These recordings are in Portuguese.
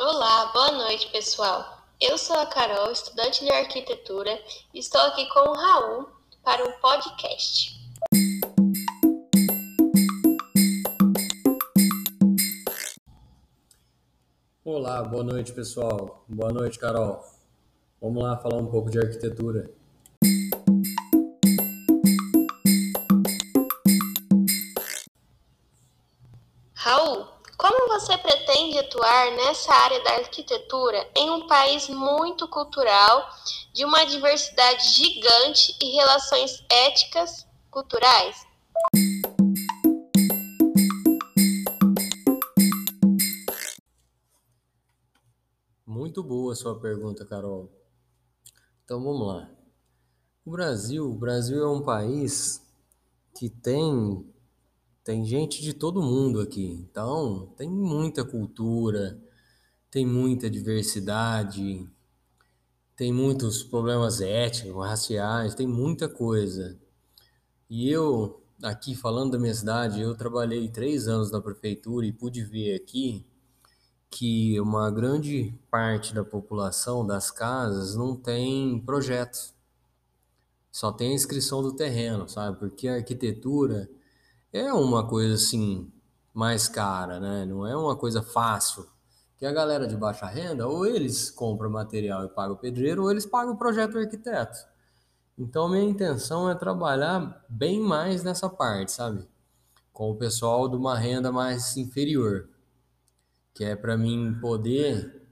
Olá, boa noite, pessoal. Eu sou a Carol, estudante de arquitetura, e estou aqui com o Raul para um podcast. Olá, boa noite, pessoal. Boa noite, Carol. Vamos lá falar um pouco de arquitetura. Atuar nessa área da arquitetura em um país muito cultural, de uma diversidade gigante e relações éticas culturais? Muito boa sua pergunta, Carol. Então vamos lá. O Brasil, o Brasil é um país que tem tem gente de todo mundo aqui. Então, tem muita cultura, tem muita diversidade, tem muitos problemas étnicos, raciais, tem muita coisa. E eu, aqui falando da minha cidade, eu trabalhei três anos na prefeitura e pude ver aqui que uma grande parte da população das casas não tem projeto. Só tem a inscrição do terreno, sabe? Porque a arquitetura é uma coisa assim mais cara, né? Não é uma coisa fácil. Que a galera de baixa renda, ou eles compram material e pagam o pedreiro, ou eles pagam o projeto arquiteto. Então, minha intenção é trabalhar bem mais nessa parte, sabe? Com o pessoal de uma renda mais inferior, que é para mim poder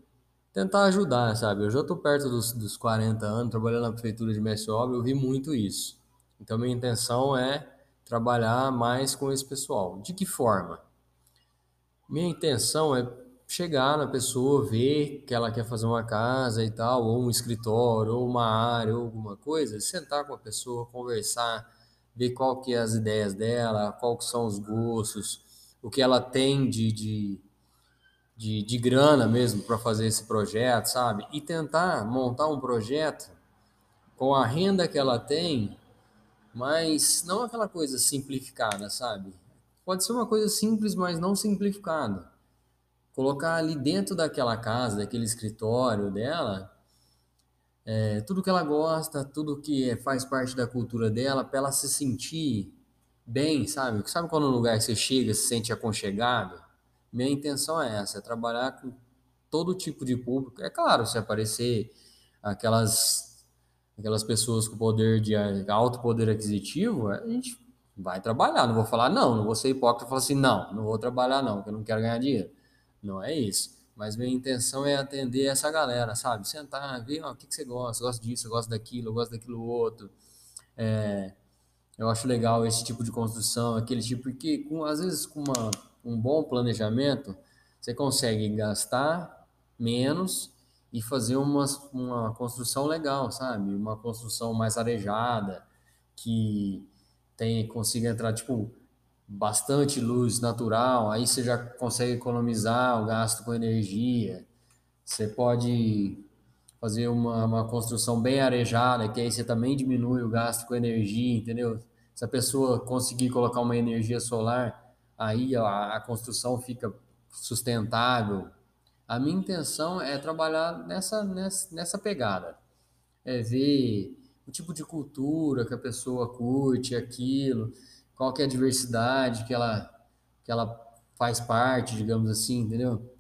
tentar ajudar, sabe? Eu já estou perto dos, dos 40 anos, trabalhando na prefeitura de Mestre Obra, eu vi muito isso. Então, minha intenção é trabalhar mais com esse pessoal. De que forma? Minha intenção é chegar na pessoa, ver que ela quer fazer uma casa e tal, ou um escritório, ou uma área, ou alguma coisa, sentar com a pessoa, conversar, ver qual que é as ideias dela, quais são os gostos, o que ela tem de, de, de, de grana mesmo para fazer esse projeto, sabe? E tentar montar um projeto com a renda que ela tem mas não aquela coisa simplificada, sabe? Pode ser uma coisa simples, mas não simplificada. Colocar ali dentro daquela casa, daquele escritório dela, é, tudo que ela gosta, tudo que faz parte da cultura dela, para ela se sentir bem, sabe? Sabe quando no lugar você chega, se sente aconchegado? Minha intenção é essa, é trabalhar com todo tipo de público. É claro, se aparecer aquelas aquelas pessoas com poder de alto poder aquisitivo, a gente vai trabalhar. Não vou falar não, não vou ser hipócrita e falar assim, não, não vou trabalhar não, porque eu não quero ganhar dinheiro. Não é isso. Mas minha intenção é atender essa galera, sabe? Sentar, ver ó, o que, que você gosta, gosta disso, gosta daquilo, gosta daquilo outro. É, eu acho legal esse tipo de construção, aquele tipo, porque com, às vezes com uma, um bom planejamento, você consegue gastar menos e fazer uma, uma construção legal, sabe? Uma construção mais arejada, que tem, consiga entrar, tipo, bastante luz natural, aí você já consegue economizar o gasto com energia. Você pode fazer uma, uma construção bem arejada, que aí você também diminui o gasto com energia, entendeu? Se a pessoa conseguir colocar uma energia solar, aí a, a construção fica sustentável, a minha intenção é trabalhar nessa, nessa, nessa pegada. É ver o tipo de cultura que a pessoa curte, aquilo, qual que é a diversidade que ela, que ela faz parte, digamos assim, entendeu?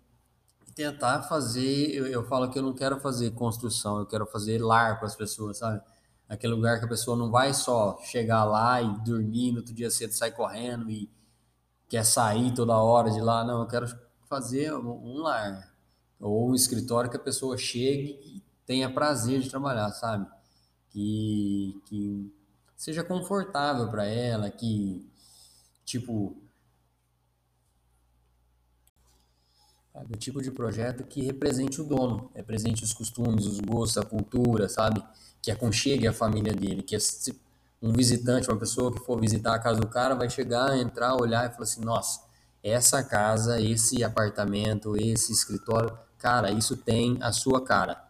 Tentar fazer, eu, eu falo que eu não quero fazer construção, eu quero fazer lar para as pessoas, sabe? Aquele lugar que a pessoa não vai só chegar lá e dormir, no outro dia cedo sai correndo e quer sair toda hora de lá. Não, eu quero fazer um lar, ou um escritório que a pessoa chegue e tenha prazer de trabalhar, sabe? Que, que seja confortável para ela, que, tipo, sabe? o tipo de projeto que represente o dono, represente os costumes, os gostos, a cultura, sabe? Que aconchegue a família dele, que um visitante, uma pessoa que for visitar a casa do cara vai chegar, entrar, olhar e falar assim, nossa, essa casa, esse apartamento, esse escritório Cara, isso tem a sua cara.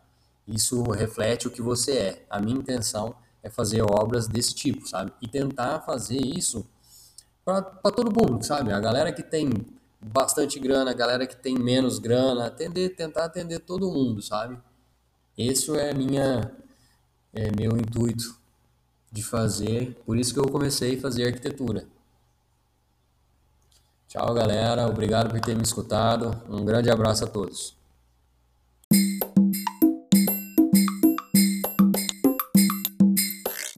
Isso reflete o que você é. A minha intenção é fazer obras desse tipo, sabe? E tentar fazer isso para todo público, sabe? A galera que tem bastante grana, galera que tem menos grana, atender, tentar atender todo mundo, sabe? Esse é minha é meu intuito de fazer, por isso que eu comecei a fazer arquitetura. Tchau, galera. Obrigado por ter me escutado. Um grande abraço a todos.